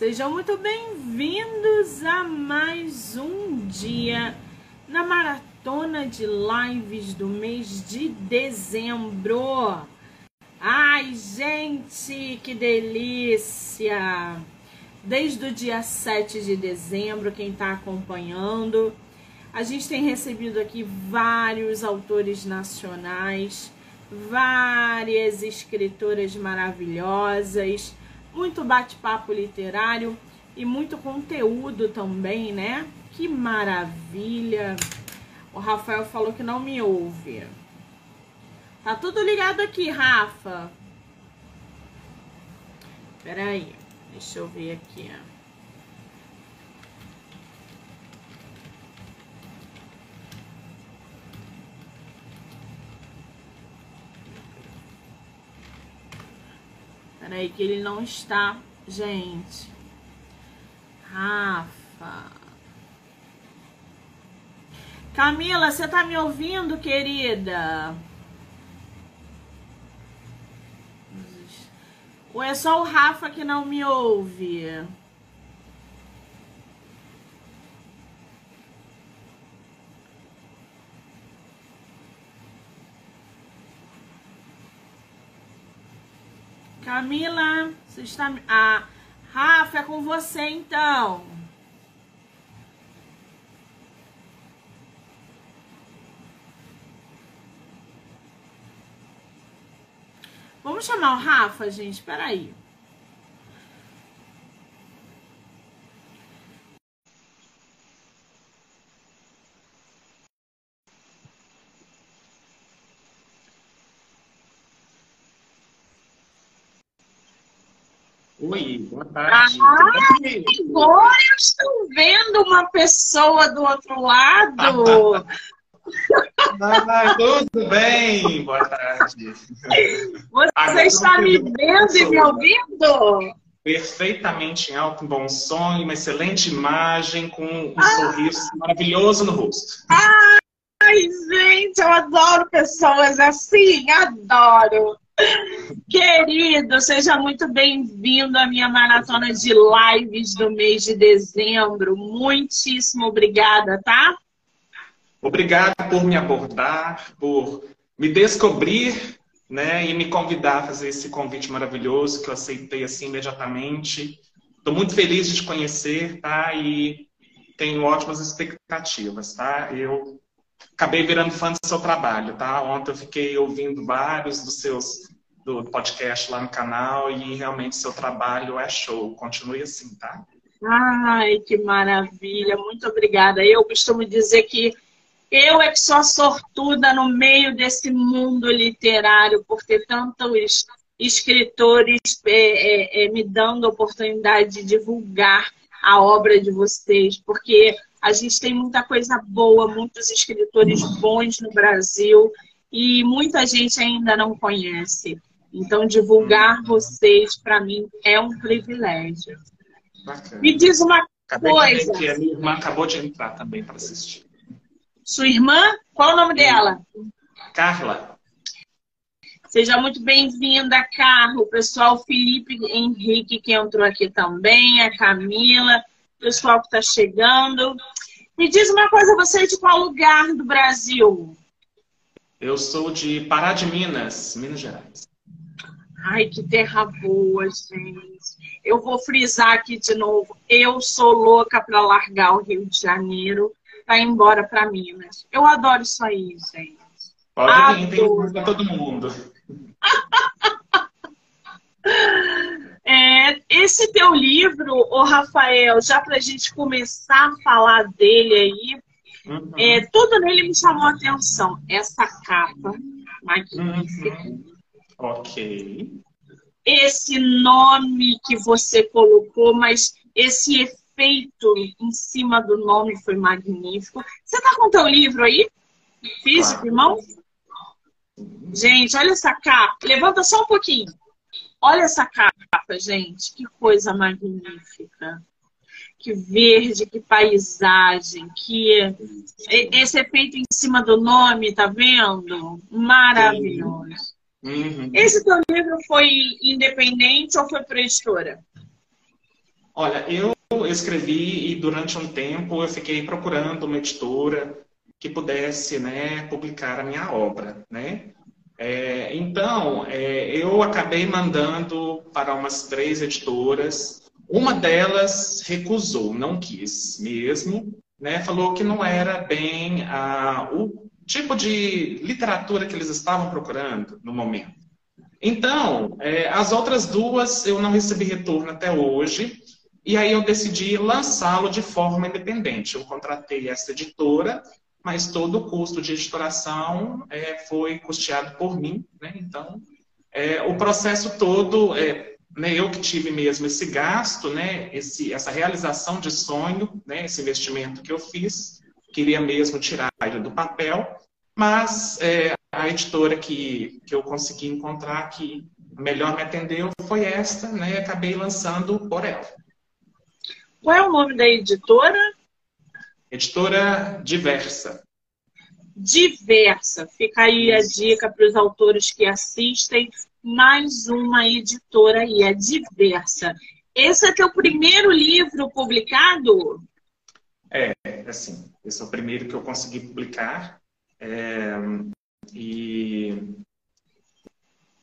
Sejam muito bem-vindos a mais um dia na maratona de lives do mês de dezembro. Ai, gente, que delícia! Desde o dia 7 de dezembro, quem está acompanhando, a gente tem recebido aqui vários autores nacionais, várias escritoras maravilhosas muito bate-papo literário e muito conteúdo também, né? Que maravilha! O Rafael falou que não me ouve. Tá tudo ligado aqui, Rafa. Peraí, deixa eu ver aqui. Peraí, que ele não está. Gente. Rafa. Camila, você tá me ouvindo, querida? Ou é só o Rafa que não me ouve? Camila, você está. Ah, Rafa, é com você então. Vamos chamar o Rafa, gente? Peraí. Oi, boa tarde. Ah, agora eu estou vendo uma pessoa do outro lado. Ah, tudo bem? Boa tarde. Você Agora, está me vendo e me ouvindo? Perfeitamente em alto, bom som, uma excelente imagem, com um ah. sorriso maravilhoso no rosto. Ai, gente, eu adoro pessoas assim, adoro. Querido, seja muito bem-vindo à minha maratona de lives do mês de dezembro. Muitíssimo obrigada, tá? Obrigado por me abordar, por me descobrir, né, e me convidar a fazer esse convite maravilhoso que eu aceitei assim imediatamente. Estou muito feliz de te conhecer, tá? E tenho ótimas expectativas, tá? Eu acabei virando fã do seu trabalho, tá? Ontem eu fiquei ouvindo vários dos seus do podcast lá no canal e realmente seu trabalho é show. Continue assim, tá? Ai, que maravilha. Muito obrigada. Eu costumo dizer que eu é que sou sortuda no meio desse mundo literário por ter tantos escritores é, é, é, me dando a oportunidade de divulgar a obra de vocês, porque a gente tem muita coisa boa, muitos escritores bons no Brasil e muita gente ainda não conhece. Então, divulgar vocês, para mim, é um privilégio. Bacana. Me diz uma Acabei coisa. Que a minha irmã acabou de entrar também para assistir. Sua irmã? Qual o nome dela? Carla. Seja muito bem-vinda, Carla. O pessoal Felipe Henrique, que entrou aqui também, a Camila, o pessoal que está chegando. Me diz uma coisa, você é de qual lugar do Brasil? Eu sou de Pará de Minas, Minas Gerais. Ai, que terra boa, gente. Eu vou frisar aqui de novo. Eu sou louca para largar o Rio de Janeiro para ir embora para Minas. Eu adoro isso aí, gente. Pode vir, tem todo mundo. é, esse teu livro, o Rafael, já para a gente começar a falar dele aí, uhum. é, tudo nele me chamou a atenção. Essa capa magnífica. Uhum Ok. Esse nome que você colocou, mas esse efeito em cima do nome foi magnífico. Você está com o teu livro aí? Físico, claro. irmão? Gente, olha essa capa. Levanta só um pouquinho. Olha essa capa, gente. Que coisa magnífica. Que verde, que paisagem, que esse efeito em cima do nome, tá vendo? Maravilhoso. Uhum. Esse teu livro foi independente ou foi para editora? Olha, eu escrevi e durante um tempo eu fiquei procurando uma editora que pudesse né, publicar a minha obra, né? É, então, é, eu acabei mandando para umas três editoras. Uma delas recusou, não quis mesmo, né? Falou que não era bem a, o tipo de literatura que eles estavam procurando no momento. Então, é, as outras duas eu não recebi retorno até hoje. E aí eu decidi lançá-lo de forma independente. Eu contratei essa editora mas todo o custo de editoração é, foi custeado por mim, né? Então, é, o processo todo, é, né, eu que tive mesmo esse gasto, né, esse, essa realização de sonho, né, esse investimento que eu fiz, queria mesmo tirar ele do papel, mas é, a editora que, que eu consegui encontrar que melhor me atendeu foi esta, né, e acabei lançando por ela. Qual é o nome da editora? Editora Diversa. Diversa. Fica aí a dica para os autores que assistem. Mais uma editora aí, a Diversa. Esse é teu primeiro livro publicado? É, assim, esse é o primeiro que eu consegui publicar. É, e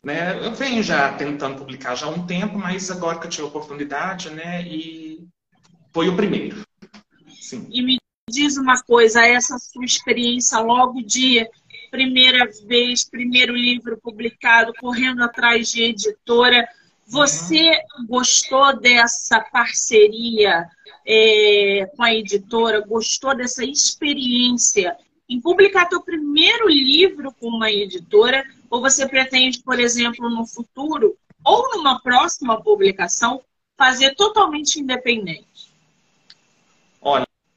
né, eu venho já tentando publicar já há um tempo, mas agora que eu tive a oportunidade, né, e foi o primeiro. Sim. E me diz uma coisa, essa sua experiência logo de primeira vez, primeiro livro publicado, correndo atrás de editora, você gostou dessa parceria é, com a editora? Gostou dessa experiência em publicar teu primeiro livro com uma editora? Ou você pretende, por exemplo, no futuro ou numa próxima publicação, fazer totalmente independente?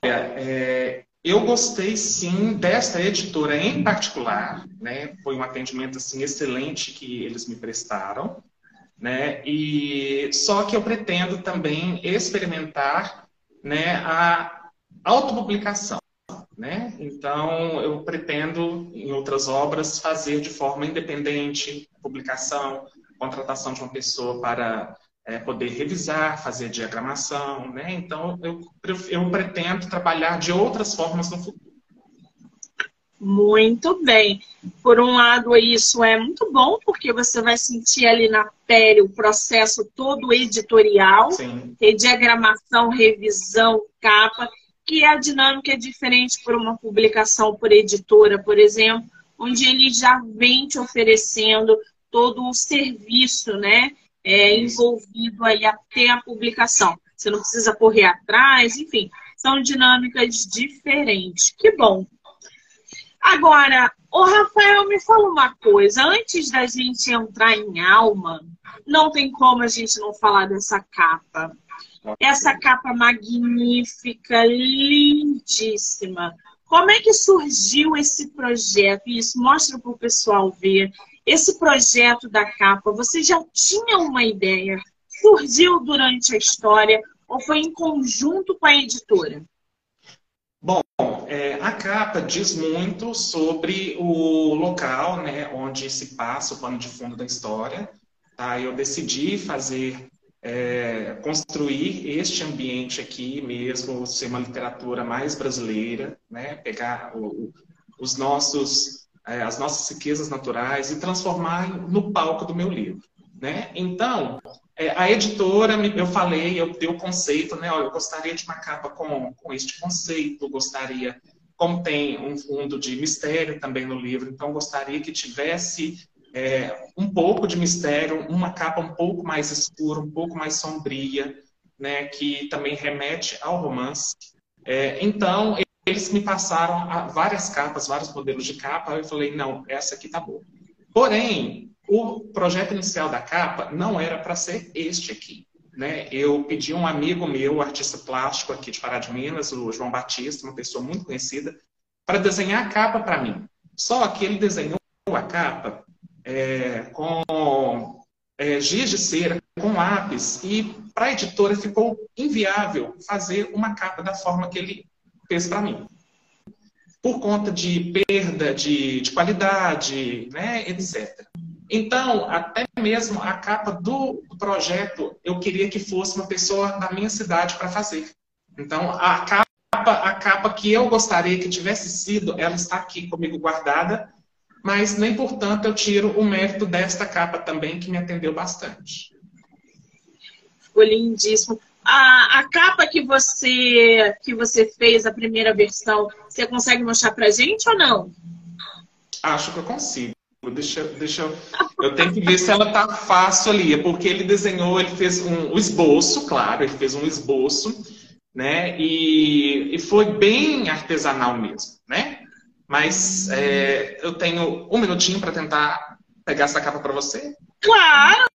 é, eu gostei sim desta editora em particular, né? Foi um atendimento assim excelente que eles me prestaram, né? E só que eu pretendo também experimentar, né, a autopublicação, né? Então eu pretendo em outras obras fazer de forma independente publicação, contratação de uma pessoa para é, poder revisar, fazer diagramação, né? Então, eu, eu pretendo trabalhar de outras formas no futuro. Muito bem. Por um lado, isso é muito bom, porque você vai sentir ali na pele o processo todo editorial, Sim. diagramação, revisão, capa, que a dinâmica é diferente por uma publicação por editora, por exemplo, onde ele já vem te oferecendo todo o serviço, né? é, envolvido aí até a publicação. Você não precisa correr atrás, enfim, são dinâmicas diferentes. Que bom. Agora, o Rafael, me fala uma coisa. Antes da gente entrar em alma, não tem como a gente não falar dessa capa. Essa capa magnífica, lindíssima. Como é que surgiu esse projeto? Isso mostra para o pessoal ver. Esse projeto da capa, você já tinha uma ideia? Surgiu durante a história ou foi em conjunto com a editora? Bom, é, a capa diz muito sobre o local né, onde se passa o pano de fundo da história. Tá? Eu decidi fazer, é, construir este ambiente aqui mesmo, ser uma literatura mais brasileira, né? pegar o, os nossos é, as nossas riquezas naturais e transformar no palco do meu livro. Né? Então, é, a editora, eu falei, eu dei o conceito, né? eu gostaria de uma capa com, com este conceito, gostaria, como tem um fundo de mistério também no livro, então gostaria que tivesse é, um pouco de mistério, uma capa um pouco mais escura, um pouco mais sombria, né? que também remete ao romance. É, então, eles me passaram várias capas, vários modelos de capa, eu falei, não, essa aqui tá boa. Porém, o projeto inicial da capa não era para ser este aqui. Né? Eu pedi um amigo meu, artista plástico aqui de Pará de Minas, o João Batista, uma pessoa muito conhecida, para desenhar a capa para mim. Só que ele desenhou a capa é, com é, giz de cera, com lápis, e para a editora ficou inviável fazer uma capa da forma que ele fez para mim. Por conta de perda de, de qualidade, né, etc. Então, até mesmo a capa do projeto, eu queria que fosse uma pessoa da minha cidade para fazer. Então, a capa, a capa que eu gostaria que tivesse sido, ela está aqui comigo guardada, mas nem portanto eu tiro o mérito desta capa também, que me atendeu bastante. Ficou lindíssimo. A, a capa que você que você fez, a primeira versão, você consegue mostrar pra gente ou não? Acho que eu consigo. Deixa, deixa eu... tenho que ver se ela tá fácil ali, é porque ele desenhou, ele fez um, um esboço, claro, ele fez um esboço, né? E, e foi bem artesanal mesmo, né? Mas é, eu tenho um minutinho para tentar pegar essa capa para você. Claro!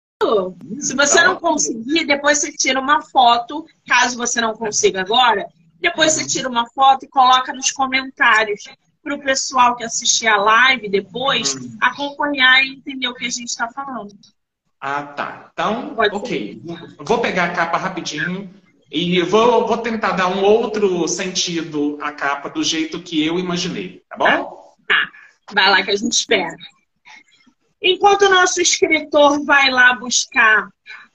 Se você não conseguir, depois você tira uma foto, caso você não consiga agora, depois você tira uma foto e coloca nos comentários para o pessoal que assistir a live depois uhum. acompanhar e entender o que a gente está falando. Ah, tá. Então, Pode ok. Ser. Vou pegar a capa rapidinho e vou, vou tentar dar um outro sentido à capa do jeito que eu imaginei, tá bom? Tá. tá. Vai lá que a gente espera. Enquanto o nosso escritor vai lá buscar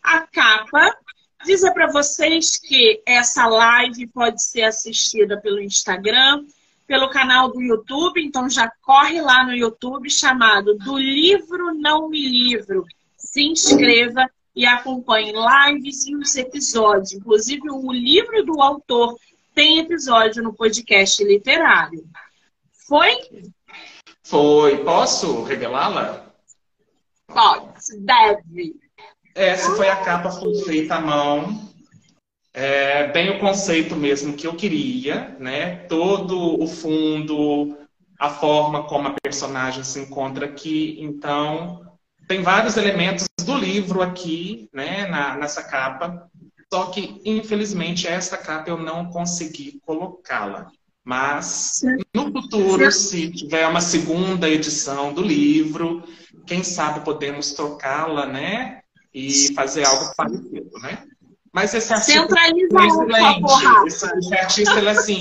a capa, dizer para vocês que essa live pode ser assistida pelo Instagram, pelo canal do YouTube, então já corre lá no YouTube chamado Do Livro Não Me Livro. Se inscreva e acompanhe lives e os episódios. Inclusive, o livro do autor tem episódio no podcast literário. Foi? Foi. Posso revelá-la? Pode, deve. Essa foi a capa feita à mão. É, bem o conceito mesmo que eu queria, né? Todo o fundo, a forma como a personagem se encontra aqui. Então, tem vários elementos do livro aqui, né? Na, nessa capa. Só que, infelizmente, essa capa eu não consegui colocá-la. Mas no futuro, se tiver uma segunda edição do livro, quem sabe podemos trocá-la, né? E fazer algo parecido, né? Mas esse artista Centraliza é. Esse, esse artista, ele é assim,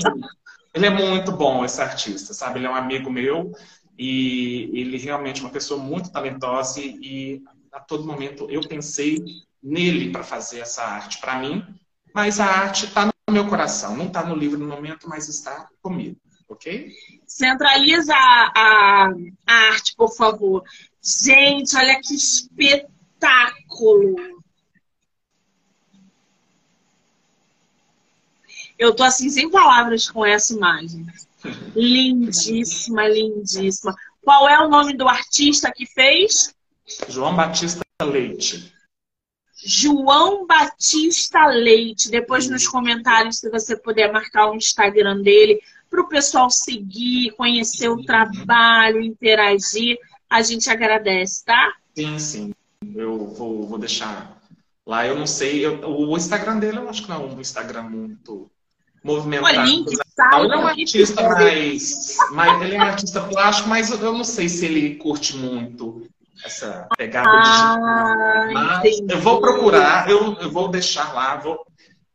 ele é muito bom, esse artista, sabe? Ele é um amigo meu e ele é realmente é uma pessoa muito talentosa e, e a todo momento eu pensei nele para fazer essa arte para mim, mas a arte está no meu coração, não está no livro no momento, mas está comigo, ok? Centraliza a, a, a arte, por favor. Gente, olha que espetáculo! Eu tô assim sem palavras com essa imagem. Lindíssima, lindíssima. Qual é o nome do artista que fez? João Batista Leite. João Batista Leite. Depois nos comentários, se você puder marcar o Instagram dele, para o pessoal seguir, conhecer o trabalho, interagir a gente agradece, tá? Sim, sim. Eu vou, vou deixar lá. Eu não sei, eu, o Instagram dele eu acho que não é um Instagram muito sabe, ele é um artista mais, mais. Ele é um artista plástico, mas eu não sei se ele curte muito essa pegada ah, digital. Mas eu vou procurar, eu, eu vou deixar lá, vou,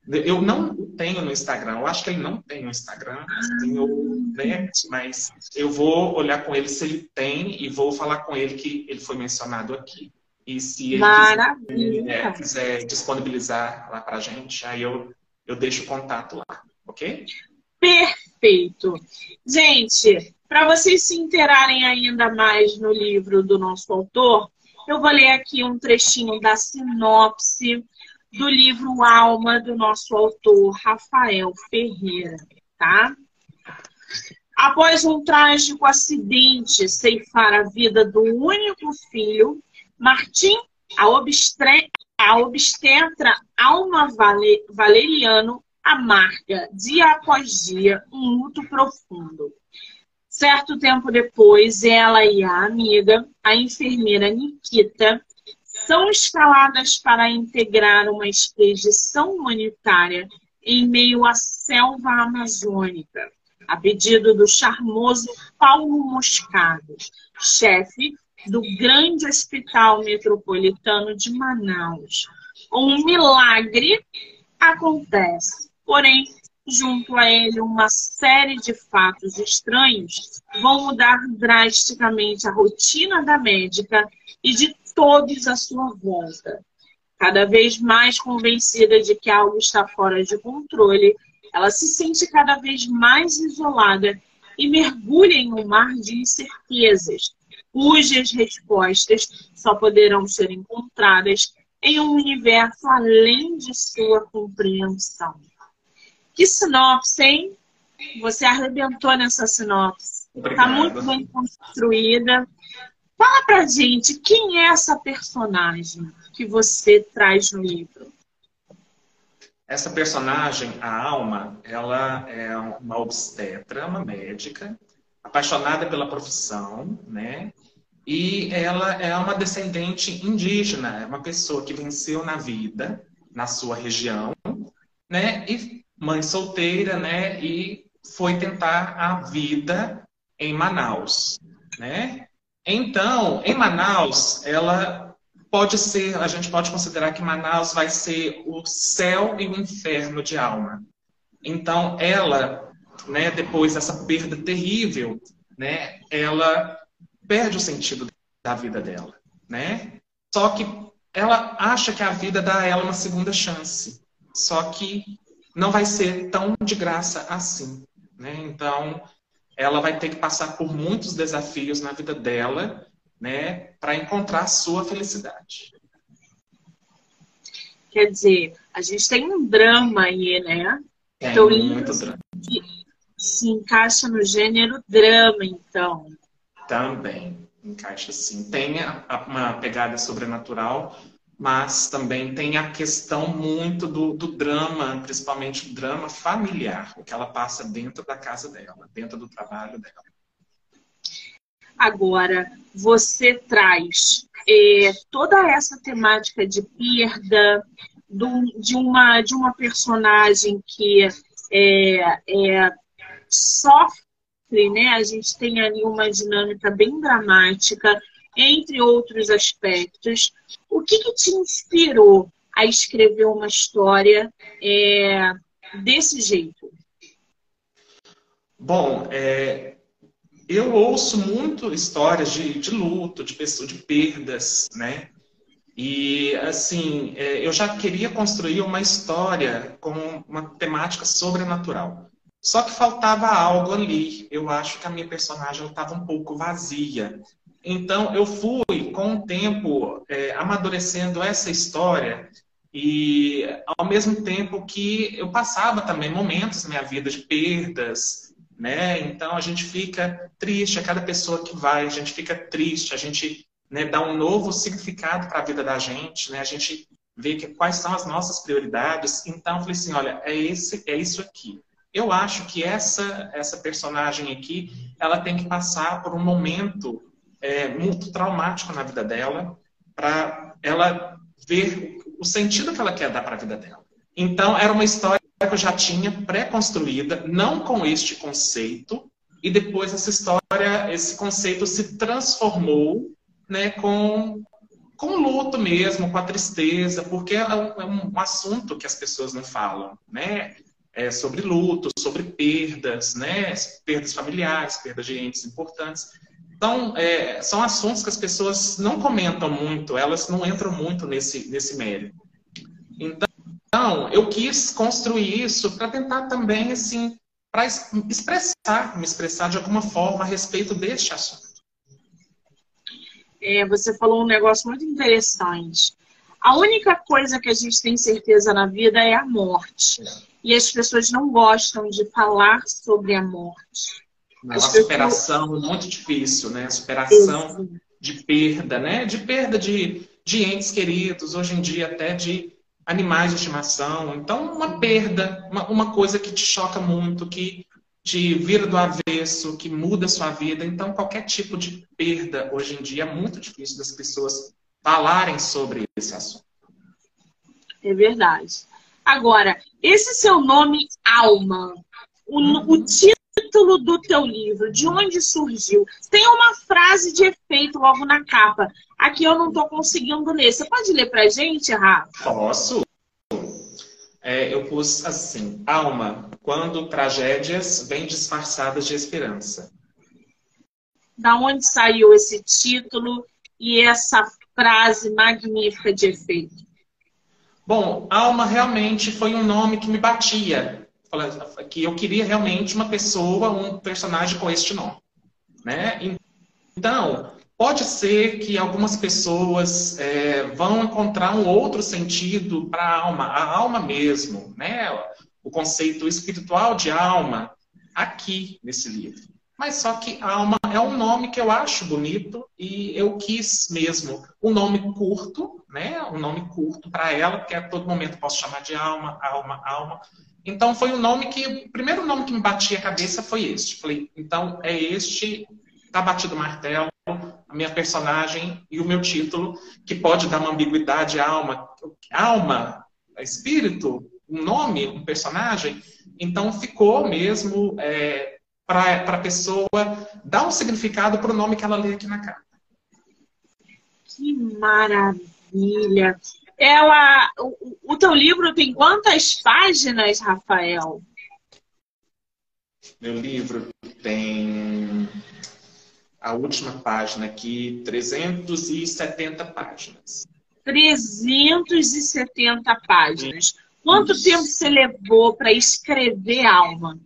eu não tenho no Instagram, eu acho que ele não tem no Instagram, assim, eu, né? mas eu vou olhar com ele se ele tem e vou falar com ele que ele foi mencionado aqui. E se ele quiser, é, quiser, disponibilizar lá para gente, aí eu, eu deixo o contato lá, ok? Perfeito. Gente, para vocês se interarem ainda mais no livro do nosso autor, eu vou ler aqui um trechinho da sinopse do livro Alma, do nosso autor Rafael Ferreira, tá? Após um trágico acidente ceifar a vida do único filho, Martim, a, obstetra Alma Vale... Valeriano, amarga dia após dia um luto profundo. Certo tempo depois, ela e a amiga, a enfermeira Nikita, são escaladas para integrar uma expedição humanitária em meio à selva amazônica, a pedido do charmoso Paulo Moscado, chefe do grande hospital metropolitano de Manaus. Um milagre acontece, porém, junto a ele uma série de fatos estranhos vão mudar drasticamente a rotina da médica e de todos à sua volta. Cada vez mais convencida de que algo está fora de controle, ela se sente cada vez mais isolada e mergulha em um mar de incertezas, cujas respostas só poderão ser encontradas em um universo além de sua compreensão. Que sinopse, hein? Você arrebentou nessa sinopse. Está muito bem construída. Fala pra gente, quem é essa personagem que você traz no livro? Essa personagem, a Alma, ela é uma obstetra, uma médica, apaixonada pela profissão, né? E ela é uma descendente indígena, é uma pessoa que venceu na vida, na sua região, né? E mãe solteira, né? E foi tentar a vida em Manaus, né? Então, em Manaus, ela pode ser, a gente pode considerar que Manaus vai ser o céu e o inferno de alma. Então, ela, né, depois dessa perda terrível, né, ela perde o sentido da vida dela, né? Só que ela acha que a vida dá a ela uma segunda chance. Só que não vai ser tão de graça assim, né? Então, ela vai ter que passar por muitos desafios na vida dela, né, para encontrar a sua felicidade. Quer dizer, a gente tem um drama aí, né? Tem então, muito drama. Se encaixa no gênero drama, então. Também encaixa sim. Tem uma pegada sobrenatural, mas também tem a questão muito do, do, drama, principalmente o drama familiar, o que ela passa dentro da casa dela, dentro do trabalho dela. Agora, você traz é, toda essa temática de perda, do, de, uma, de uma personagem que é, é, sofre, né? A gente tem ali uma dinâmica bem dramática, entre outros aspectos. O que, que te inspirou a escrever uma história é, desse jeito? Bom, é, eu ouço muito histórias de, de luto, de pessoas, de perdas, né? E assim, é, eu já queria construir uma história com uma temática sobrenatural. Só que faltava algo ali. Eu acho que a minha personagem estava um pouco vazia. Então, eu fui, com o tempo, é, amadurecendo essa história e, ao mesmo tempo que eu passava também momentos na minha vida de perdas, né? Então, a gente fica triste, a cada pessoa que vai, a gente fica triste, a gente né, dá um novo significado para a vida da gente, né? A gente vê que, quais são as nossas prioridades. Então, eu falei assim, olha, é, esse, é isso aqui. Eu acho que essa, essa personagem aqui, ela tem que passar por um momento é, muito traumático na vida dela, para ela ver o sentido que ela quer dar para a vida dela. Então, era uma história que eu já tinha pré-construída, não com este conceito, e depois essa história, esse conceito se transformou né, com, com o luto mesmo, com a tristeza, porque é um, é um assunto que as pessoas não falam, né? É sobre luto, sobre perdas, né? Perdas familiares, perdas de entes importantes. Então, é, são assuntos que as pessoas não comentam muito, elas não entram muito nesse, nesse mérito. Então, eu quis construir isso para tentar também, assim, para expressar, me expressar de alguma forma a respeito deste assunto. É, você falou um negócio muito interessante. A única coisa que a gente tem certeza na vida é a morte. E as pessoas não gostam de falar sobre a morte. Uma superação muito difícil, né? Superação de perda, né? De perda de, de entes queridos, hoje em dia até de animais de estimação. Então, uma perda, uma, uma coisa que te choca muito, que te vira do avesso, que muda a sua vida. Então, qualquer tipo de perda hoje em dia é muito difícil das pessoas falarem sobre esse assunto. É verdade. Agora, esse seu nome, Alma, o, uhum. o título título do teu livro, de onde surgiu? Tem uma frase de efeito logo na capa. Aqui eu não estou conseguindo ler. Você pode ler para gente, Rafa? Posso. É, eu pus assim: alma, quando tragédias vêm disfarçadas de esperança. Da onde saiu esse título e essa frase magnífica de efeito? Bom, Alma realmente foi um nome que me batia. Que eu queria realmente uma pessoa, um personagem com este nome. Né? Então, pode ser que algumas pessoas é, vão encontrar um outro sentido para a alma, a alma mesmo, né? o conceito espiritual de alma, aqui nesse livro. Mas só que alma é um nome que eu acho bonito e eu quis mesmo um nome curto, né? Um nome curto para ela, que a todo momento posso chamar de alma, alma, alma. Então foi um nome que o primeiro nome que me batia a cabeça foi este. Falei, então é este, tá batido o martelo, a minha personagem e o meu título, que pode dar uma ambiguidade alma, alma, espírito, um nome, um personagem. Então ficou mesmo é, para a pessoa dar um significado para o nome que ela lê aqui na carta. Que maravilha! Ela, o, o teu livro tem quantas páginas, Rafael? Meu livro tem a última página aqui, 370 páginas. 370 páginas. Quanto Isso. tempo você levou para escrever Alma?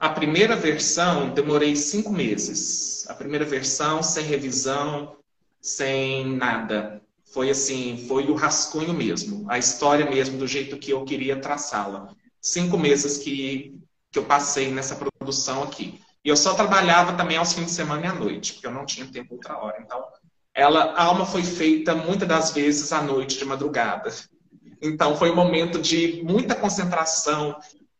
A primeira versão demorei cinco meses. A primeira versão sem revisão, sem nada. Foi assim, foi o rascunho mesmo, a história mesmo do jeito que eu queria traçá-la. Cinco meses que, que eu passei nessa produção aqui. E eu só trabalhava também aos fins de semana e à noite, porque eu não tinha tempo outra hora. Então, ela, a alma foi feita muitas das vezes à noite, de madrugada. Então, foi um momento de muita concentração,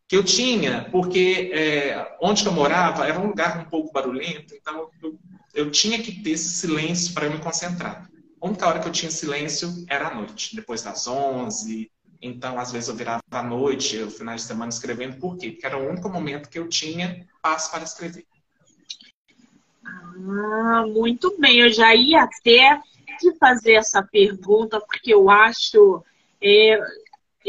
que eu tinha, porque é, onde eu morava era um lugar um pouco barulhento, então eu, eu tinha que ter esse silêncio para me concentrar. A única hora que eu tinha silêncio era à noite, depois das 11. Então, às vezes, eu virava à noite, no final de semana, escrevendo. Por quê? Porque era o único momento que eu tinha paz para escrever. Ah, muito bem. Eu já ia até te fazer essa pergunta, porque eu acho. É,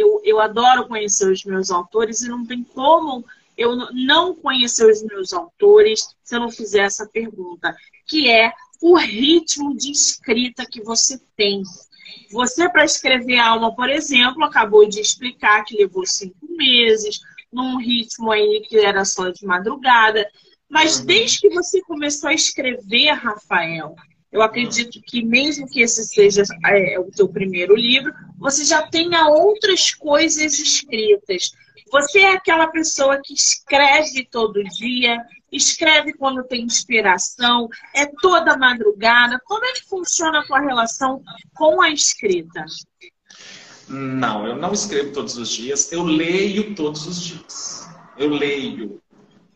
eu, eu adoro conhecer os meus autores e não tem como eu não conhecer os meus autores se eu não fizer essa pergunta, que é o ritmo de escrita que você tem. Você, para escrever Alma, por exemplo, acabou de explicar que levou cinco meses, num ritmo aí que era só de madrugada. Mas uhum. desde que você começou a escrever, Rafael, eu acredito que mesmo que esse seja é, o teu primeiro livro, você já tenha outras coisas escritas. Você é aquela pessoa que escreve todo dia, escreve quando tem inspiração, é toda madrugada. Como é que funciona a tua relação com a escrita? Não, eu não escrevo todos os dias, eu leio todos os dias. Eu leio.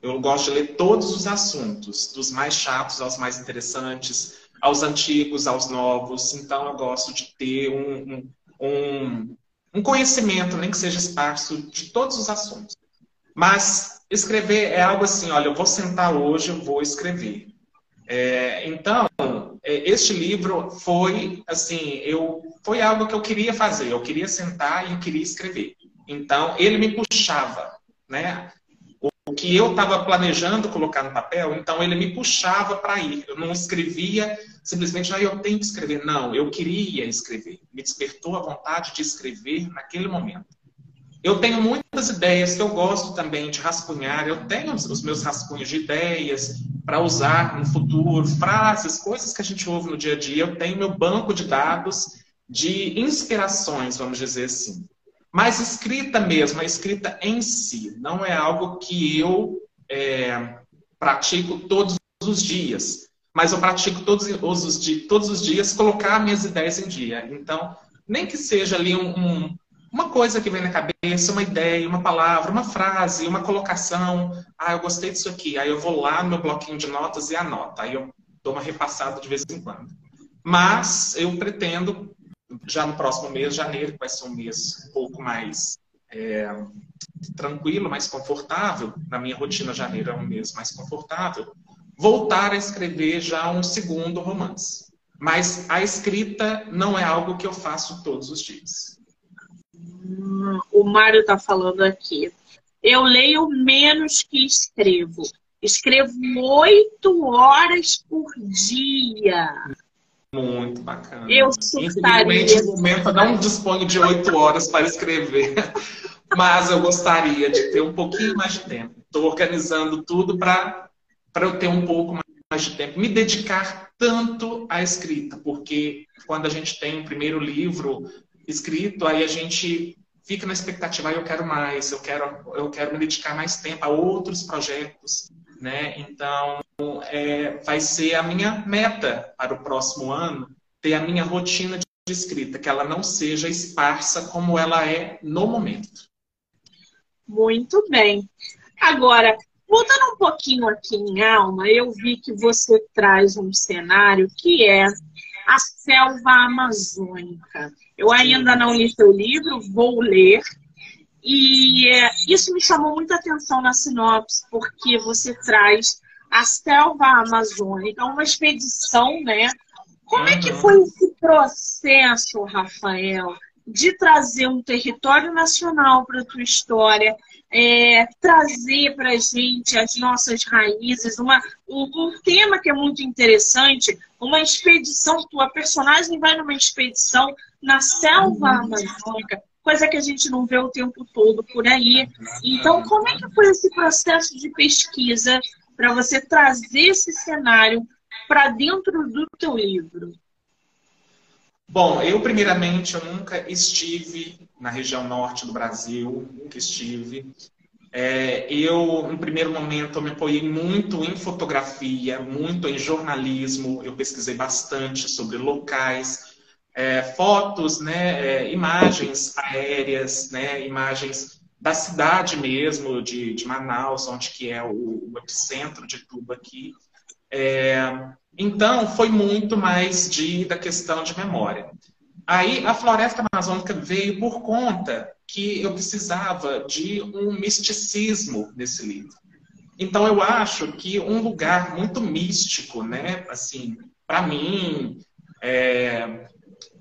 Eu gosto de ler todos os assuntos, dos mais chatos aos mais interessantes aos antigos, aos novos. Então, eu gosto de ter um, um, um conhecimento, nem que seja esparso, de todos os assuntos. Mas escrever é algo assim, olha, eu vou sentar hoje, eu vou escrever. É, então, é, este livro foi assim, eu foi algo que eu queria fazer. Eu queria sentar e eu queria escrever. Então, ele me puxava, né? O que eu estava planejando colocar no papel, então ele me puxava para ir. Eu não escrevia simplesmente, ah, eu tenho que escrever. Não, eu queria escrever. Me despertou a vontade de escrever naquele momento. Eu tenho muitas ideias que eu gosto também de rascunhar. Eu tenho os meus rascunhos de ideias para usar no futuro, frases, coisas que a gente ouve no dia a dia. Eu tenho meu banco de dados de inspirações, vamos dizer assim. Mas escrita mesmo, a escrita em si, não é algo que eu é, pratico todos os dias. Mas eu pratico todos os, todos os dias colocar minhas ideias em dia. Então, nem que seja ali um, um, uma coisa que vem na cabeça, uma ideia, uma palavra, uma frase, uma colocação. Ah, eu gostei disso aqui. Aí eu vou lá no meu bloquinho de notas e anoto. Aí eu dou uma repassada de vez em quando. Mas eu pretendo já no próximo mês, janeiro, que vai ser um mês um pouco mais é, tranquilo, mais confortável, na minha rotina janeiro é um mês mais confortável, voltar a escrever já um segundo romance. Mas a escrita não é algo que eu faço todos os dias. Hum, o Mário está falando aqui. Eu leio menos que escrevo. Escrevo oito horas por dia. Muito bacana. Eu surtaria. Infelizmente, no momento, não disponho de oito horas para escrever, mas eu gostaria de ter um pouquinho mais de tempo. Estou organizando tudo para eu ter um pouco mais de tempo. Me dedicar tanto à escrita, porque quando a gente tem um primeiro livro escrito, aí a gente fica na expectativa, ah, eu quero mais, eu quero, eu quero me dedicar mais tempo a outros projetos, né? Então, é, vai ser a minha meta para o próximo ano, ter a minha rotina de escrita, que ela não seja esparsa como ela é no momento. Muito bem. Agora, voltando um pouquinho aqui em alma, eu vi que você traz um cenário que é a selva amazônica. Eu ainda não li seu livro, vou ler. E é, isso me chamou muita atenção na sinopse, porque você traz a selva amazônica, uma expedição, né? Como é que uhum. foi esse processo, Rafael, de trazer um território nacional para a tua história, é, trazer para a gente as nossas raízes, uma, um, um, tema que é muito interessante, uma expedição, tua personagem vai numa expedição na selva amazônica, coisa que a gente não vê o tempo todo por aí. Então, como é que foi esse processo de pesquisa para você trazer esse cenário para dentro do teu livro? Bom, eu primeiramente eu nunca estive na região norte do Brasil, nunca estive. É, eu, no primeiro momento, eu me apoiei muito em fotografia, muito em jornalismo. Eu pesquisei bastante sobre locais, é, fotos, né, é, imagens aéreas, né, imagens da cidade mesmo, de, de Manaus, onde que é o, o epicentro de tudo aqui. É, então, foi muito mais de, da questão de memória. Aí, a floresta amazônica veio por conta que eu precisava de um misticismo nesse livro. Então, eu acho que um lugar muito místico, né? Assim, para mim, é,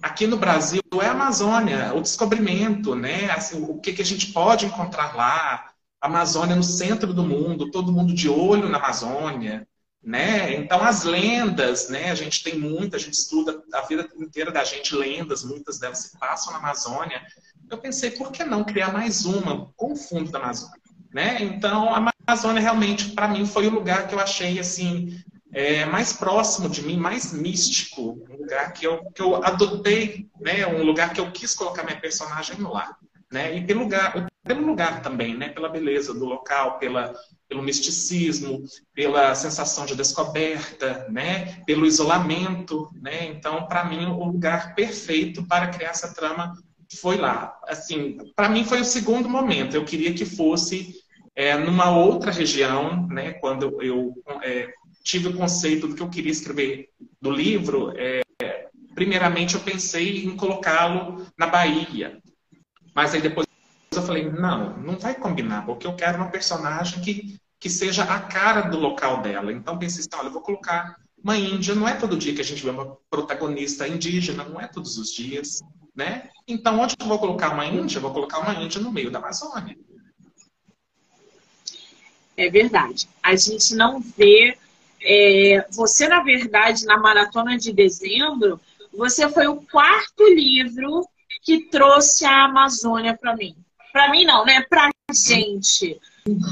aqui no Brasil é a Amazônia, o descobrimento, né? Assim, o que, que a gente pode encontrar lá, a Amazônia no centro do mundo, todo mundo de olho na Amazônia né? Então as lendas, né? A gente tem muita, a gente estuda a vida inteira da gente lendas, muitas delas se passam na Amazônia. Eu pensei, por que não criar mais uma com o fundo da Amazônia, né? Então a Amazônia realmente para mim foi o lugar que eu achei assim é, mais próximo de mim, mais místico, um lugar que eu, que eu adotei, né? Um lugar que eu quis colocar minha personagem lar, né? E pelo lugar, pelo lugar também, né? Pela beleza do local, pela pelo misticismo, pela sensação de descoberta, né? pelo isolamento. Né? Então, para mim, o lugar perfeito para criar essa trama foi lá. Assim, para mim foi o segundo momento. Eu queria que fosse é, numa outra região, né? quando eu é, tive o conceito do que eu queria escrever do livro, é, primeiramente eu pensei em colocá-lo na Bahia. Mas aí depois eu falei, não, não vai combinar, porque eu quero uma personagem que que seja a cara do local dela. Então pensei assim, olha, eu vou colocar uma índia, não é todo dia que a gente vê uma protagonista indígena, não é todos os dias, né? Então onde eu vou colocar uma índia? Eu vou colocar uma índia no meio da Amazônia. É verdade. A gente não vê. É, você, na verdade, na maratona de dezembro, você foi o quarto livro que trouxe a Amazônia para mim. Para mim, não, né? Para.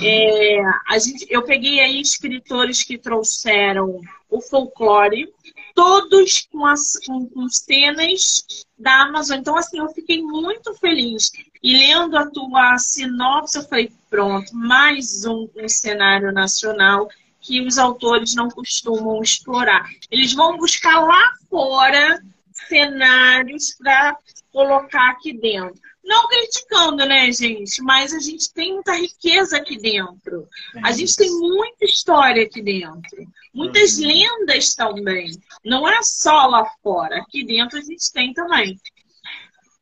É, a gente, eu peguei aí escritores que trouxeram o folclore, todos com, as, com, com cenas da Amazônia. Então, assim, eu fiquei muito feliz. E lendo a tua sinopse, eu falei, pronto, mais um, um cenário nacional que os autores não costumam explorar. Eles vão buscar lá fora cenários para colocar aqui dentro. Não criticando, né, gente? Mas a gente tem muita riqueza aqui dentro. A gente tem muita história aqui dentro. Muitas uhum. lendas também. Não é só lá fora. Aqui dentro a gente tem também.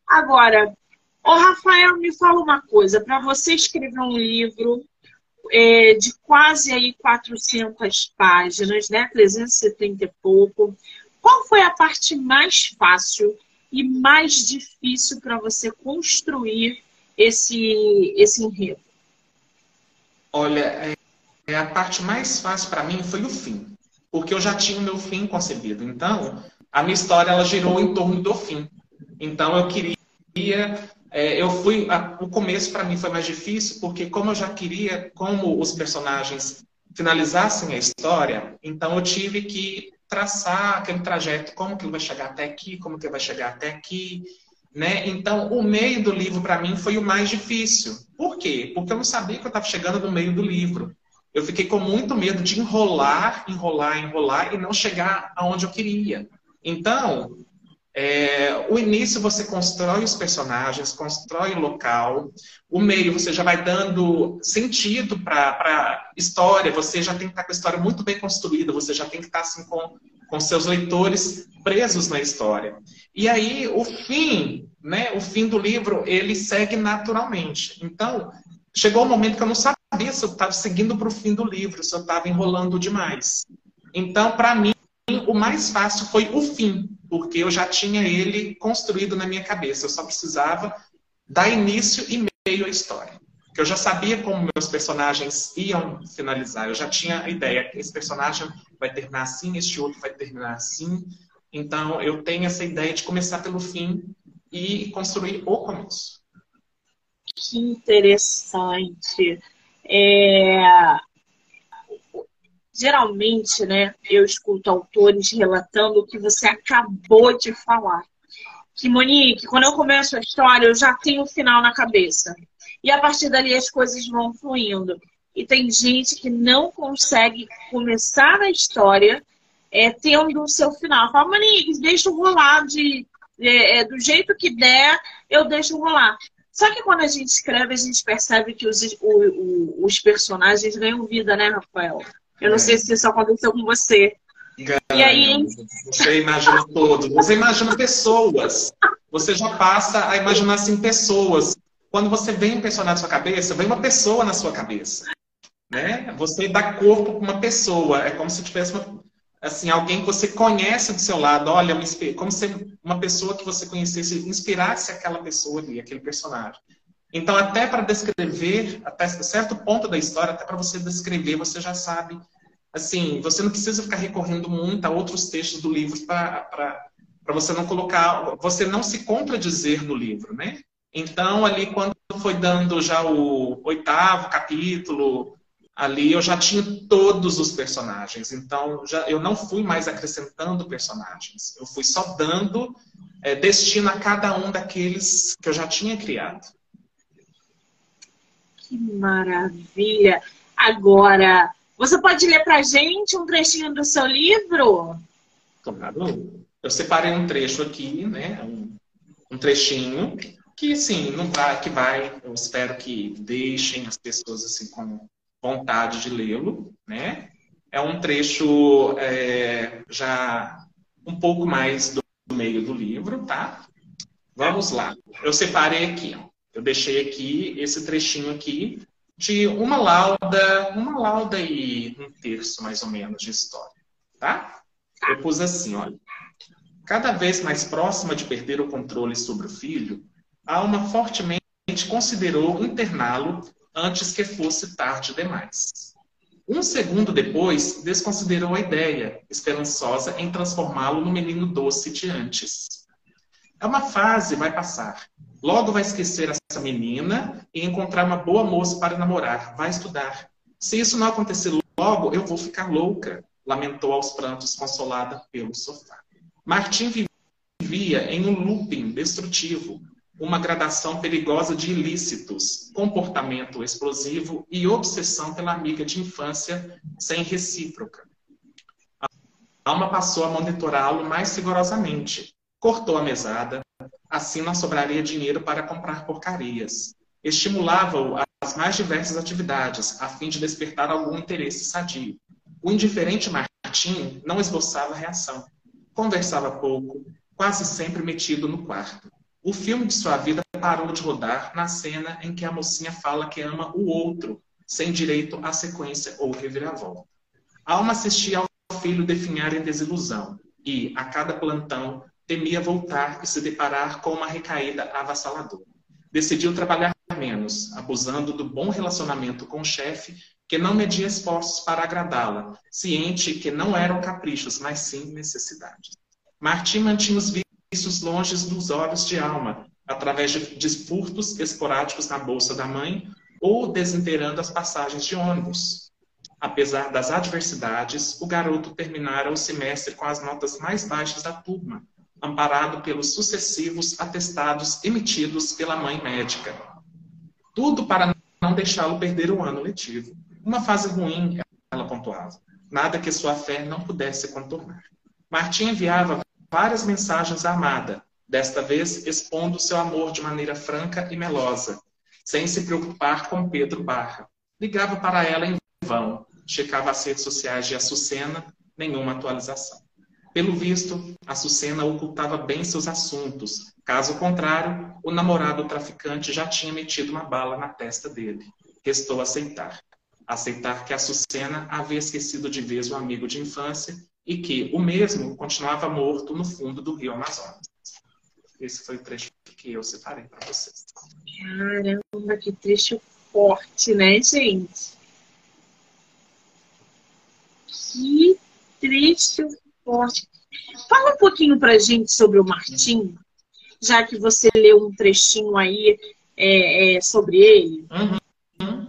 Agora, o Rafael, me fala uma coisa. Para você escrever um livro é, de quase aí 400 páginas, né? 370 e pouco. Qual foi a parte mais fácil e mais difícil para você construir esse, esse enredo? Olha, é, é a parte mais fácil para mim foi o fim. porque eu já tinha o meu fim concebido. Então, a minha história ela girou em torno do fim. Então, eu queria é, eu fui a, o começo para mim foi mais difícil porque como eu já queria como os personagens finalizassem a história então eu tive que traçar aquele trajeto como que ele vai chegar até aqui como que ele vai chegar até aqui né? Então o meio do livro para mim foi o mais difícil. Por quê? Porque eu não sabia que eu estava chegando no meio do livro. Eu fiquei com muito medo de enrolar enrolar enrolar e não chegar aonde eu queria. Então é, o início você constrói os personagens, constrói o local. O meio você já vai dando sentido para a história. Você já tem que estar com a história muito bem construída. Você já tem que estar assim com, com seus leitores presos na história. E aí o fim, né? O fim do livro ele segue naturalmente. Então chegou o um momento que eu não sabia se eu estava seguindo para o fim do livro, se eu estava enrolando demais. Então para mim o mais fácil foi o fim porque eu já tinha ele construído na minha cabeça. Eu só precisava dar início e meio à história. Porque eu já sabia como meus personagens iam finalizar. Eu já tinha a ideia que esse personagem vai terminar assim, este outro vai terminar assim. Então, eu tenho essa ideia de começar pelo fim e construir o começo. Que interessante. É geralmente, né, eu escuto autores relatando o que você acabou de falar. Que, Monique, quando eu começo a história, eu já tenho o final na cabeça. E a partir dali as coisas vão fluindo. E tem gente que não consegue começar a história é, tendo o seu final. Fala, Monique, deixa rolar de, é, é, do jeito que der, eu deixo rolar. Só que quando a gente escreve, a gente percebe que os, o, o, os personagens ganham vida, né, Rafael? Eu não é. sei se isso aconteceu com você. e aí... Você imagina todo. Você imagina pessoas. Você já passa a imaginar assim pessoas. Quando você vem um personagem na sua cabeça, vem uma pessoa na sua cabeça. Né? Você dá corpo para uma pessoa. É como se tivesse uma, assim, alguém que você conhece do seu lado. Olha, como se uma pessoa que você conhecesse inspirasse aquela pessoa ali, aquele personagem. Então, até para descrever, até certo ponto da história, até para você descrever, você já sabe. Assim, você não precisa ficar recorrendo muito a outros textos do livro para você não colocar, você não se contradizer no livro, né? Então, ali, quando foi dando já o oitavo capítulo, ali eu já tinha todos os personagens. Então, já, eu não fui mais acrescentando personagens. Eu fui só dando é, destino a cada um daqueles que eu já tinha criado. Que maravilha! Agora, você pode ler para gente um trechinho do seu livro? Claro. Eu separei um trecho aqui, né? Um, trechinho que, sim, não vai, que vai. Eu espero que deixem as pessoas assim com vontade de lê-lo, né? É um trecho é, já um pouco mais do meio do livro, tá? Vamos lá. Eu separei aqui, ó. Eu deixei aqui esse trechinho aqui de uma lauda, uma lauda e um terço mais ou menos de história, tá? Eu pus assim, olha. Cada vez mais próxima de perder o controle sobre o filho, a alma fortemente considerou interná-lo antes que fosse tarde demais. Um segundo depois, desconsiderou a ideia, esperançosa em transformá-lo no menino doce de antes. É uma fase, vai passar. Logo vai esquecer essa menina e encontrar uma boa moça para namorar. Vai estudar. Se isso não acontecer logo, eu vou ficar louca, lamentou aos prantos, consolada pelo sofá. Martim vivia em um looping destrutivo, uma gradação perigosa de ilícitos, comportamento explosivo e obsessão pela amiga de infância sem recíproca. A alma passou a monitorá-lo mais rigorosamente. Cortou a mesada, Assim não sobraria dinheiro para comprar porcarias. Estimulava-o às mais diversas atividades, a fim de despertar algum interesse sadio. O indiferente Martim não esboçava reação. Conversava pouco, quase sempre metido no quarto. O filme de sua vida parou de rodar na cena em que a mocinha fala que ama o outro, sem direito à sequência ou reviravolta. A alma assistia ao filho definhar em desilusão e, a cada plantão, temia voltar e se deparar com uma recaída avassaladora. Decidiu trabalhar menos, abusando do bom relacionamento com o chefe que não media esforços para agradá-la, ciente que não eram caprichos, mas sim necessidades. Martim mantinha os vícios longe dos olhos de alma, através de furtos esporádicos na bolsa da mãe ou desinteirando as passagens de ônibus. Apesar das adversidades, o garoto terminara o semestre com as notas mais baixas da turma, amparado pelos sucessivos atestados emitidos pela mãe médica. Tudo para não deixá-lo perder o ano letivo. Uma fase ruim, ela pontuava. Nada que sua fé não pudesse contornar. Martim enviava várias mensagens à amada, desta vez expondo seu amor de maneira franca e melosa, sem se preocupar com Pedro Barra. Ligava para ela em vão, checava as redes sociais de Açucena, nenhuma atualização. Pelo visto, Açucena ocultava bem seus assuntos. Caso contrário, o namorado traficante já tinha metido uma bala na testa dele. Restou aceitar. Aceitar que Açucena havia esquecido de vez o amigo de infância e que o mesmo continuava morto no fundo do rio Amazonas. Esse foi o trecho que eu separei para vocês. Caramba, que trecho forte, né, gente? Que trecho forte. Fala um pouquinho para gente sobre o Martim, já que você leu um trechinho aí é, é, sobre ele. Uhum.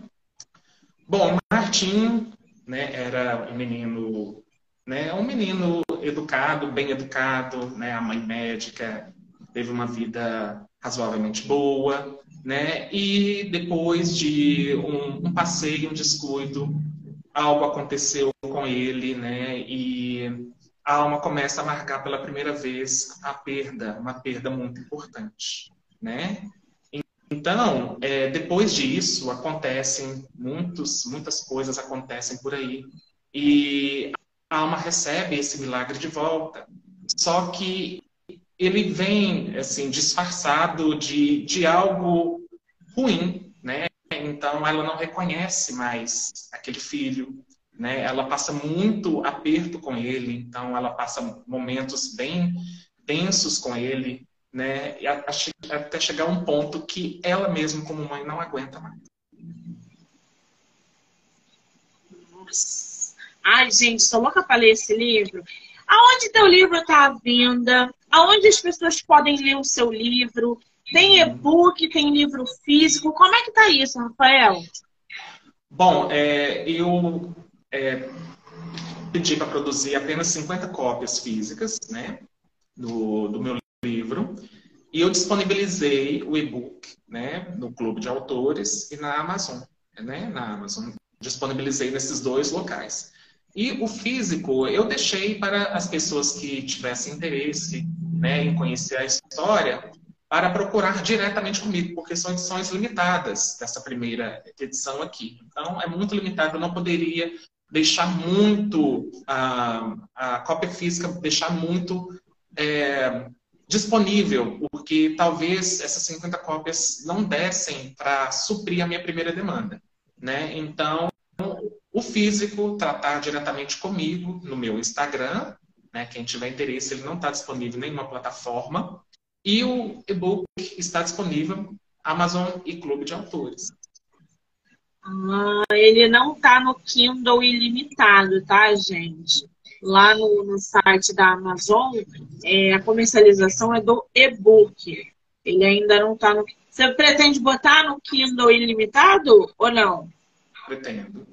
Bom, Martim né, era um menino, né, um menino educado, bem educado, né, a mãe médica, teve uma vida razoavelmente boa, né? E depois de um, um, passeio, um descuido, algo aconteceu com ele, né? E a alma começa a marcar pela primeira vez a perda, uma perda muito importante, né? Então, é, depois disso, acontecem muitos, muitas coisas acontecem por aí. E a alma recebe esse milagre de volta. Só que ele vem assim disfarçado de, de algo ruim, né? Então ela não reconhece mais aquele filho, né? Ela passa muito aperto com ele, então ela passa momentos bem tensos com ele, né? até chegar a um ponto que ela mesma como mãe não aguenta mais. Nossa. Ai, gente, sou louca para ler esse livro. Aonde teu livro está à venda? Aonde as pessoas podem ler o seu livro? Tem e-book, tem livro físico? Como é que tá isso, Rafael? Bom, é, eu é, pedi para produzir apenas 50 cópias físicas, né, do, do meu livro, e eu disponibilizei o e-book, né, no Clube de Autores e na Amazon, né, na Amazon. Disponibilizei nesses dois locais. E o físico eu deixei para as pessoas que tivessem interesse né, em conhecer a história, para procurar diretamente comigo, porque são edições limitadas dessa primeira edição aqui. Então, é muito limitado, eu não poderia deixar muito a, a cópia física, deixar muito é, disponível, porque talvez essas 50 cópias não dessem para suprir a minha primeira demanda. Né? Então, o físico, tratar diretamente comigo no meu Instagram. Né? Quem tiver interesse, ele não está disponível em nenhuma plataforma. E o e-book está disponível Amazon e Clube de Autores. Ah, ele não está no Kindle ilimitado, tá, gente? Lá no, no site da Amazon, é, a comercialização é do e-book. Ele ainda não está no. Você pretende botar no Kindle ilimitado ou não? Pretendo.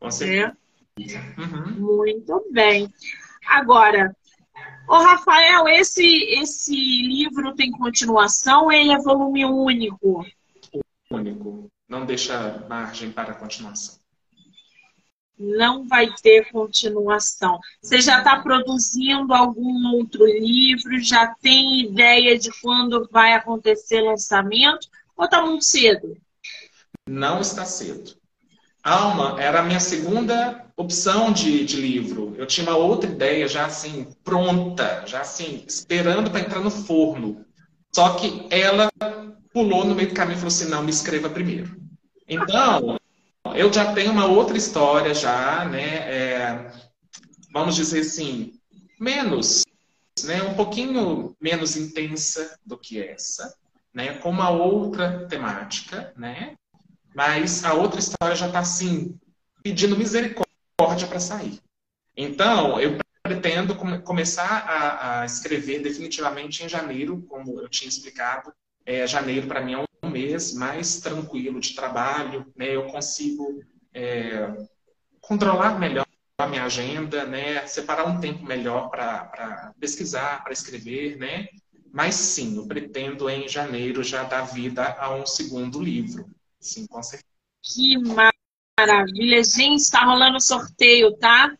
Com certeza. É. Uhum. Muito bem. Agora, ô Rafael, esse, esse livro tem continuação ou ele é volume único? Único. Não deixa margem para continuação. Não vai ter continuação. Você já está produzindo algum outro livro? Já tem ideia de quando vai acontecer lançamento? Ou está muito cedo? Não está cedo. Alma era a minha segunda opção de, de livro. Eu tinha uma outra ideia já assim, pronta, já assim, esperando para entrar no forno. Só que ela pulou no meio do caminho e falou assim: não, me escreva primeiro. Então, eu já tenho uma outra história já, né? É, vamos dizer assim, menos, né? Um pouquinho menos intensa do que essa, né? Com uma outra temática, né? mas a outra história já está assim, pedindo misericórdia para sair. Então, eu pretendo começar a, a, escrever definitivamente em janeiro, como eu tinha explicado. É, janeiro, para mim, é um mês mais tranquilo de trabalho, né? eu consigo é, controlar melhor a minha agenda, né? separar um tempo melhor para pesquisar, para escrever, né? Mas sim, eu pretendo em janeiro já dar vida a um segundo livro. Sim, com certeza. Que maravilha. Gente, está rolando sorteio, tá?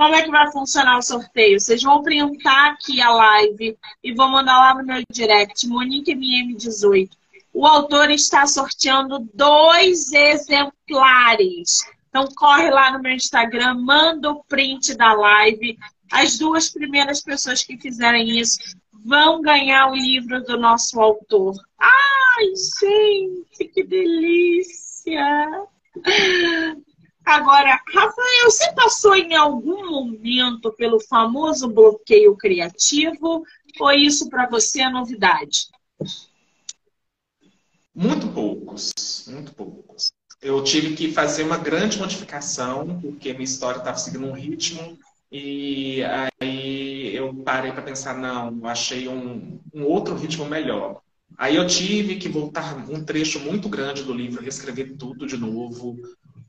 Como é que vai funcionar o sorteio? Vocês vão printar aqui a live e vão mandar lá no meu direct, MoniqueMM18. O autor está sorteando dois exemplares. Então corre lá no meu Instagram, manda o print da live. As duas primeiras pessoas que fizerem isso vão ganhar o livro do nosso autor. Ai, gente, que delícia! Agora, Rafael, você passou em algum momento pelo famoso bloqueio criativo ou isso para você é novidade? Muito poucos, muito poucos. Eu tive que fazer uma grande modificação, porque minha história estava seguindo um ritmo e aí eu parei para pensar, não, achei um, um outro ritmo melhor. Aí eu tive que voltar um trecho muito grande do livro, reescrever tudo de novo,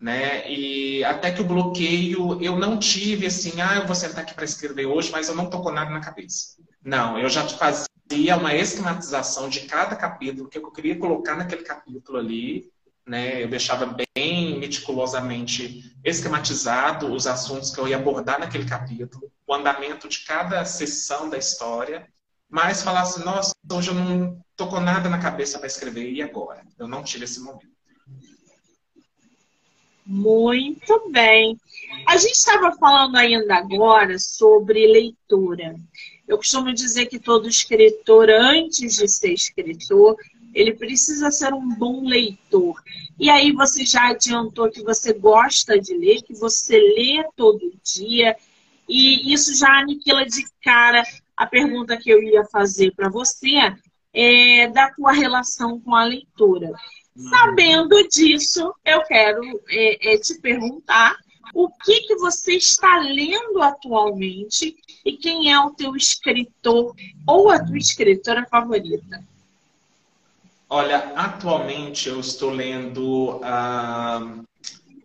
né? E até que o bloqueio eu não tive assim, ah, eu vou sentar aqui para escrever hoje, mas eu não tô com nada na cabeça. Não, eu já fazia uma esquematização de cada capítulo que eu queria colocar naquele capítulo ali, né? Eu deixava bem meticulosamente esquematizado os assuntos que eu ia abordar naquele capítulo, o andamento de cada sessão da história, mas falar assim, nossa, hoje eu não tô com nada na cabeça para escrever, e agora? Eu não tive esse momento. Muito bem. A gente estava falando ainda agora sobre leitura. Eu costumo dizer que todo escritor, antes de ser escritor, ele precisa ser um bom leitor. E aí você já adiantou que você gosta de ler, que você lê todo dia, e isso já aniquila de cara a pergunta que eu ia fazer para você é da tua relação com a leitura. Sabendo disso, eu quero é, é, te perguntar o que, que você está lendo atualmente e quem é o teu escritor ou a tua escritora favorita. Olha, atualmente eu estou lendo uh,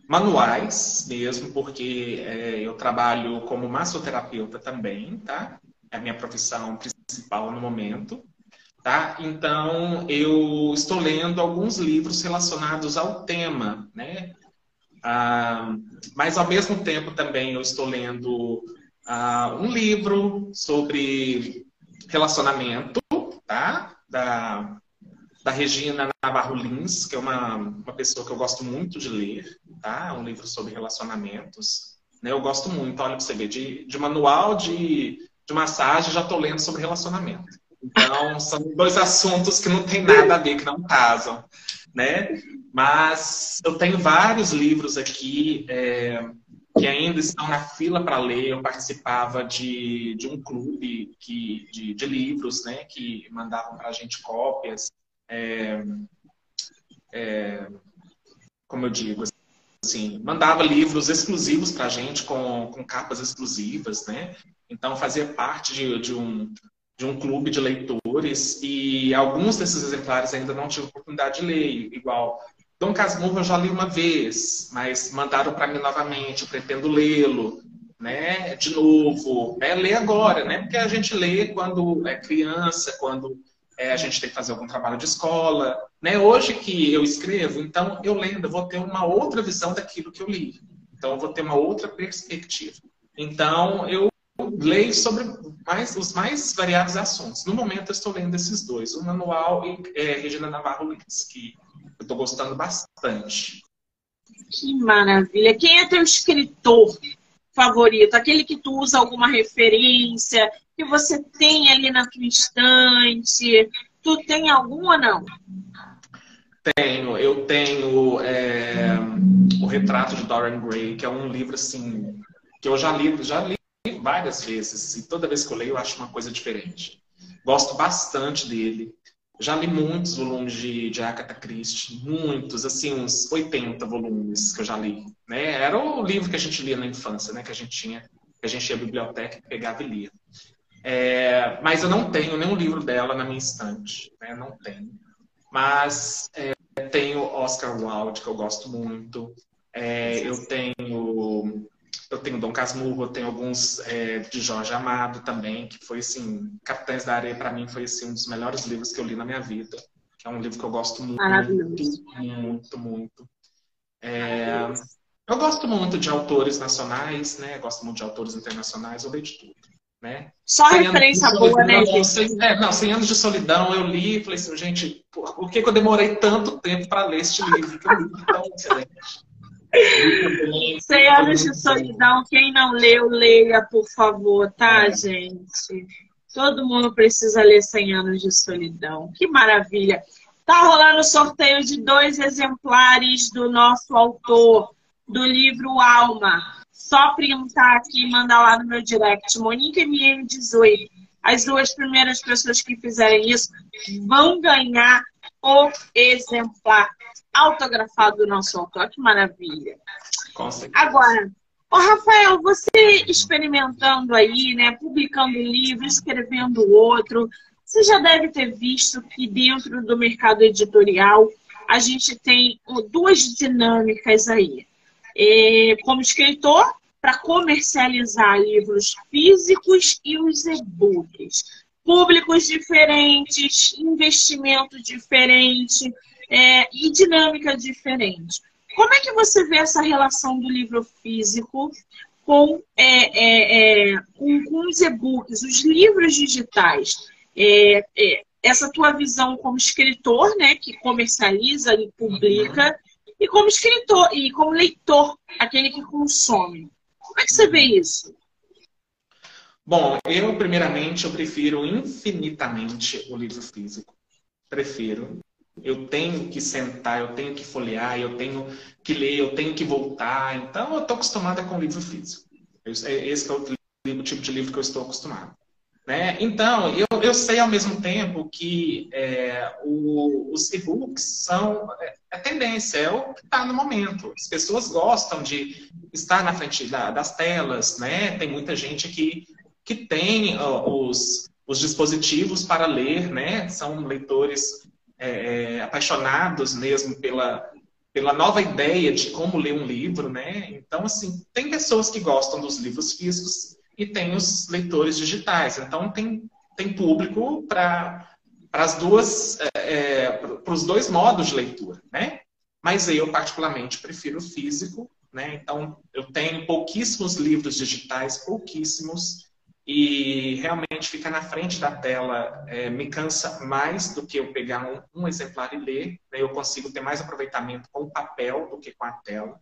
manuais mesmo, porque é, eu trabalho como massoterapeuta também, tá? É a minha profissão principal no momento. Tá? Então, eu estou lendo alguns livros relacionados ao tema, né? Ah, mas, ao mesmo tempo, também eu estou lendo ah, um livro sobre relacionamento, tá? Da, da Regina Navarro Lins, que é uma, uma pessoa que eu gosto muito de ler, tá? Um livro sobre relacionamentos. Né? Eu gosto muito, olha para você ver, de, de manual de, de massagem, já estou lendo sobre relacionamento. Então, são dois assuntos que não tem nada a ver, que não casam, né? Mas eu tenho vários livros aqui é, que ainda estão na fila para ler. Eu participava de, de um clube que, de, de livros, né? Que mandavam para a gente cópias. É, é, como eu digo, assim, mandava livros exclusivos para a gente com, com capas exclusivas, né? Então fazia parte de, de um de um clube de leitores e alguns desses exemplares ainda não tive oportunidade de ler, igual Dom Casmurro eu já li uma vez, mas mandaram para mim novamente, eu pretendo lê-lo, né, de novo, é ler agora, né, porque a gente lê quando é criança, quando é, a gente tem que fazer algum trabalho de escola, né, hoje que eu escrevo, então eu lendo, eu vou ter uma outra visão daquilo que eu li, então eu vou ter uma outra perspectiva. Então eu leio sobre mais, os mais variados assuntos. No momento, eu estou lendo esses dois, o Manual e é, Regina Navarro Lins, que eu estou gostando bastante. Que maravilha! Quem é teu escritor favorito? Aquele que tu usa alguma referência, que você tem ali na tua estante? Tu tem algum ou não? Tenho, eu tenho é, o Retrato de Dorian Gray, que é um livro assim que eu já li, já li várias vezes e toda vez que eu leio eu acho uma coisa diferente. Gosto bastante dele. Já li muitos volumes de, de Agatha Christie, muitos, assim, uns 80 volumes que eu já li. Né? Era o livro que a gente lia na infância, né? Que a gente tinha, que a gente ia à biblioteca, pegava e lia. É, mas eu não tenho nenhum livro dela na minha estante, né? Não tenho. Mas é, tenho Oscar Wilde, que eu gosto muito. É, eu tenho eu tenho Dom Casmurro, eu tenho alguns é, de Jorge Amado também, que foi assim, Capitães da Areia para mim foi assim um dos melhores livros que eu li na minha vida, que é um livro que eu gosto muito, muito, muito. É, eu gosto muito de autores nacionais, né? Gosto muito de autores internacionais, eu leio de tudo. Né? Só referência boa, né, gente? É, não, 100 anos de solidão eu li e falei assim, gente, por, por que, que eu demorei tanto tempo para ler este livro? Que é um livro tão excelente. 100 anos de solidão, quem não leu, leia, por favor, tá, é. gente? Todo mundo precisa ler 100 anos de solidão. Que maravilha! Tá rolando sorteio de dois exemplares do nosso autor, do livro Alma. Só printar aqui e mandar lá no meu direct. Monique MM18. As duas primeiras pessoas que fizerem isso vão ganhar o exemplar autografado do nosso autor. Que maravilha. Agora, Ô, Rafael, você experimentando aí, né, publicando livro, escrevendo outro, você já deve ter visto que dentro do mercado editorial a gente tem duas dinâmicas aí. É, como escritor, para comercializar livros físicos e os e-books. Públicos diferentes, investimento diferente é, e dinâmica diferente. Como é que você vê essa relação do livro físico com, é, é, é com, com, os e-books, os livros digitais? É, é, essa tua visão como escritor, né, que comercializa e publica, uhum. e como escritor e como leitor, aquele que consome. Como é que você vê isso? Bom, eu primeiramente eu prefiro infinitamente o livro físico. Prefiro. Eu tenho que sentar, eu tenho que folhear, eu tenho que ler, eu tenho que voltar. Então, eu estou acostumada com livro físico. Esse é o tipo de livro que eu estou acostumado. Né? Então, eu, eu sei ao mesmo tempo que é, o, os e-books são é, a tendência, é o que está no momento. As pessoas gostam de estar na frente da, das telas, né? Tem muita gente que, que tem ó, os, os dispositivos para ler, né? São leitores é, é, apaixonados mesmo pela, pela nova ideia de como ler um livro, né? Então, assim, tem pessoas que gostam dos livros físicos e tem os leitores digitais. Então, tem, tem público para as duas, é, é para os dois modos de leitura, né? Mas eu, particularmente, prefiro o físico, né? Então, eu tenho pouquíssimos livros digitais, pouquíssimos, e realmente ficar na frente da tela é, me cansa mais do que eu pegar um, um exemplar e ler. Né? Eu consigo ter mais aproveitamento com o papel do que com a tela.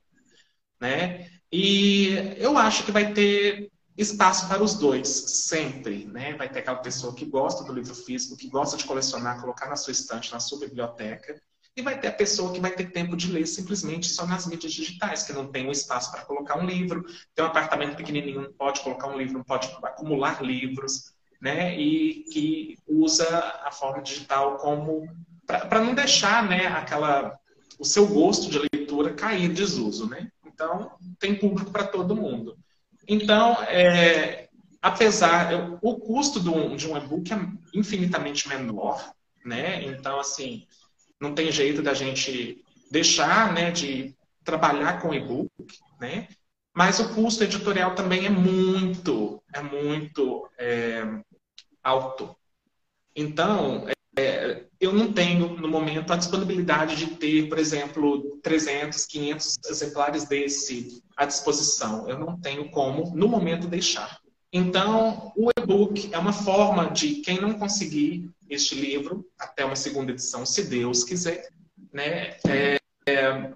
Né? E eu acho que vai ter espaço para os dois, sempre. Né? Vai ter aquela pessoa que gosta do livro físico, que gosta de colecionar, colocar na sua estante, na sua biblioteca, e vai ter a pessoa que vai ter tempo de ler simplesmente só nas mídias digitais, que não tem um espaço para colocar um livro, tem um apartamento pequenininho, não pode colocar um livro, não pode acumular livros, né? E que usa a forma digital como para não deixar, né, aquela o seu gosto de leitura cair em desuso, né? Então, tem público para todo mundo. Então, é, apesar, o custo de um, de um e-book é infinitamente menor, né? Então, assim, não tem jeito da gente deixar, né, de trabalhar com e-book, né? Mas o custo editorial também é muito, é muito é, alto. Então, é, eu não tenho, no momento, a disponibilidade de ter, por exemplo, 300, 500 exemplares desse à disposição. Eu não tenho como, no momento, deixar. Então, o e-book é uma forma de quem não conseguir este livro até uma segunda edição, se Deus quiser, né, é, é,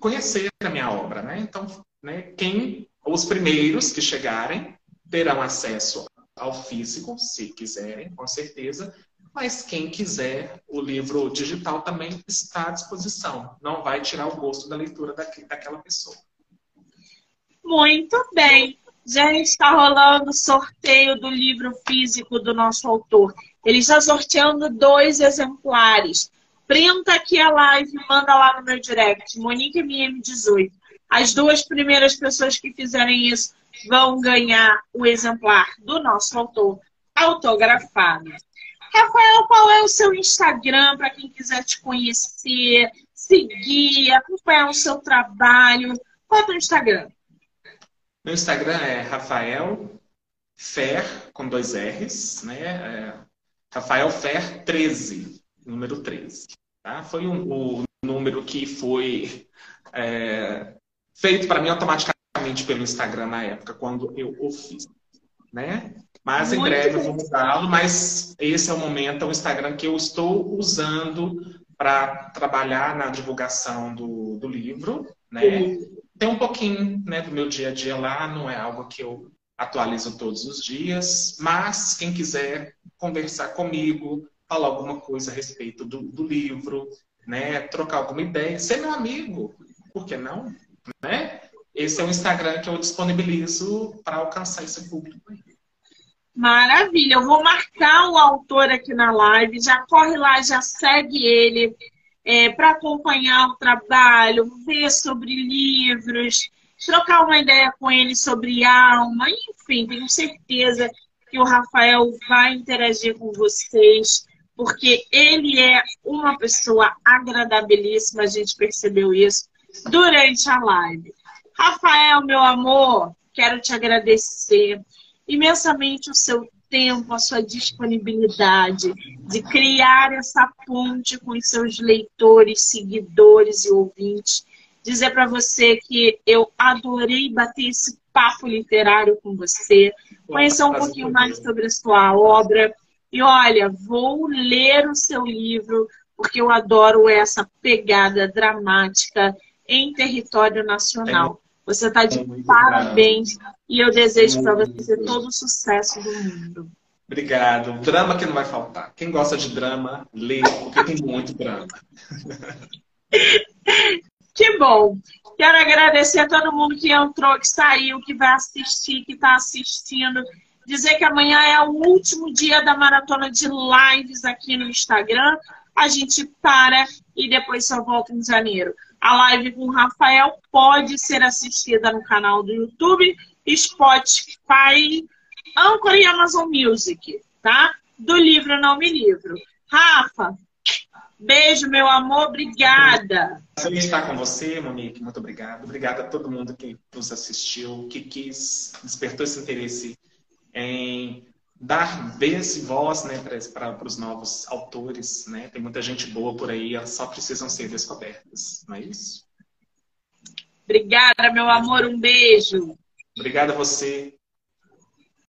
conhecer a minha obra. Né? Então, né, quem, os primeiros que chegarem terão acesso ao físico, se quiserem, com certeza, mas quem quiser, o livro digital também está à disposição. Não vai tirar o gosto da leitura daquela pessoa. Muito bem. Já está rolando o sorteio do livro físico do nosso autor. Ele está sorteando dois exemplares. Printa aqui a live, manda lá no meu direct, Monique MM18. As duas primeiras pessoas que fizerem isso vão ganhar o exemplar do nosso autor autografado. Rafael, qual é o seu Instagram para quem quiser te conhecer, seguir, acompanhar o seu trabalho? Qual é o teu Instagram? Meu Instagram é Rafael Fer, com dois R's, né? É Rafael Fer 13, número 13. Tá? Foi um, o número que foi é, feito para mim automaticamente pelo Instagram na época, quando eu o fiz. Né? Mas em Muito breve eu vou mudá-lo, mas esse é o momento, é o Instagram que eu estou usando para trabalhar na divulgação do, do livro, né? Tem um pouquinho né, do meu dia a dia lá, não é algo que eu atualizo todos os dias, mas quem quiser conversar comigo, falar alguma coisa a respeito do, do livro, né, trocar alguma ideia, ser meu amigo, por que não? Né? Esse é o Instagram que eu disponibilizo para alcançar esse público. Maravilha, eu vou marcar o autor aqui na live, já corre lá, já segue ele é, para acompanhar o trabalho, ver sobre livros, trocar uma ideia com ele sobre alma, enfim, tenho certeza que o Rafael vai interagir com vocês, porque ele é uma pessoa agradabilíssima, a gente percebeu isso durante a live. Rafael, meu amor, quero te agradecer imensamente o seu tempo, a sua disponibilidade de criar essa ponte com os seus leitores, seguidores e ouvintes dizer para você que eu adorei bater esse papo literário com você, conhecer um pouquinho mais sobre a sua obra. E olha, vou ler o seu livro, porque eu adoro essa pegada dramática em território nacional. Você está de parabéns e eu desejo para você todo o sucesso do mundo. Obrigado. Drama que não vai faltar. Quem gosta de drama, lê, porque tem muito drama. Que bom! Quero agradecer a todo mundo que entrou, que saiu, que vai assistir, que está assistindo. Dizer que amanhã é o último dia da maratona de lives aqui no Instagram. A gente para e depois só volta em janeiro. A live com o Rafael pode ser assistida no canal do YouTube, Spotify, Anchor e Amazon Music, tá? Do livro Não Me Livro. Rafa, Beijo, meu amor. Obrigada. Prazer estar com você, Monique. Muito obrigado. Obrigada a todo mundo que nos assistiu, que quis, despertou esse interesse em dar vez e voz né, para os novos autores. Né? Tem muita gente boa por aí, elas só precisam ser descobertas. Não é isso? Obrigada, meu amor. Um beijo. Obrigada a você.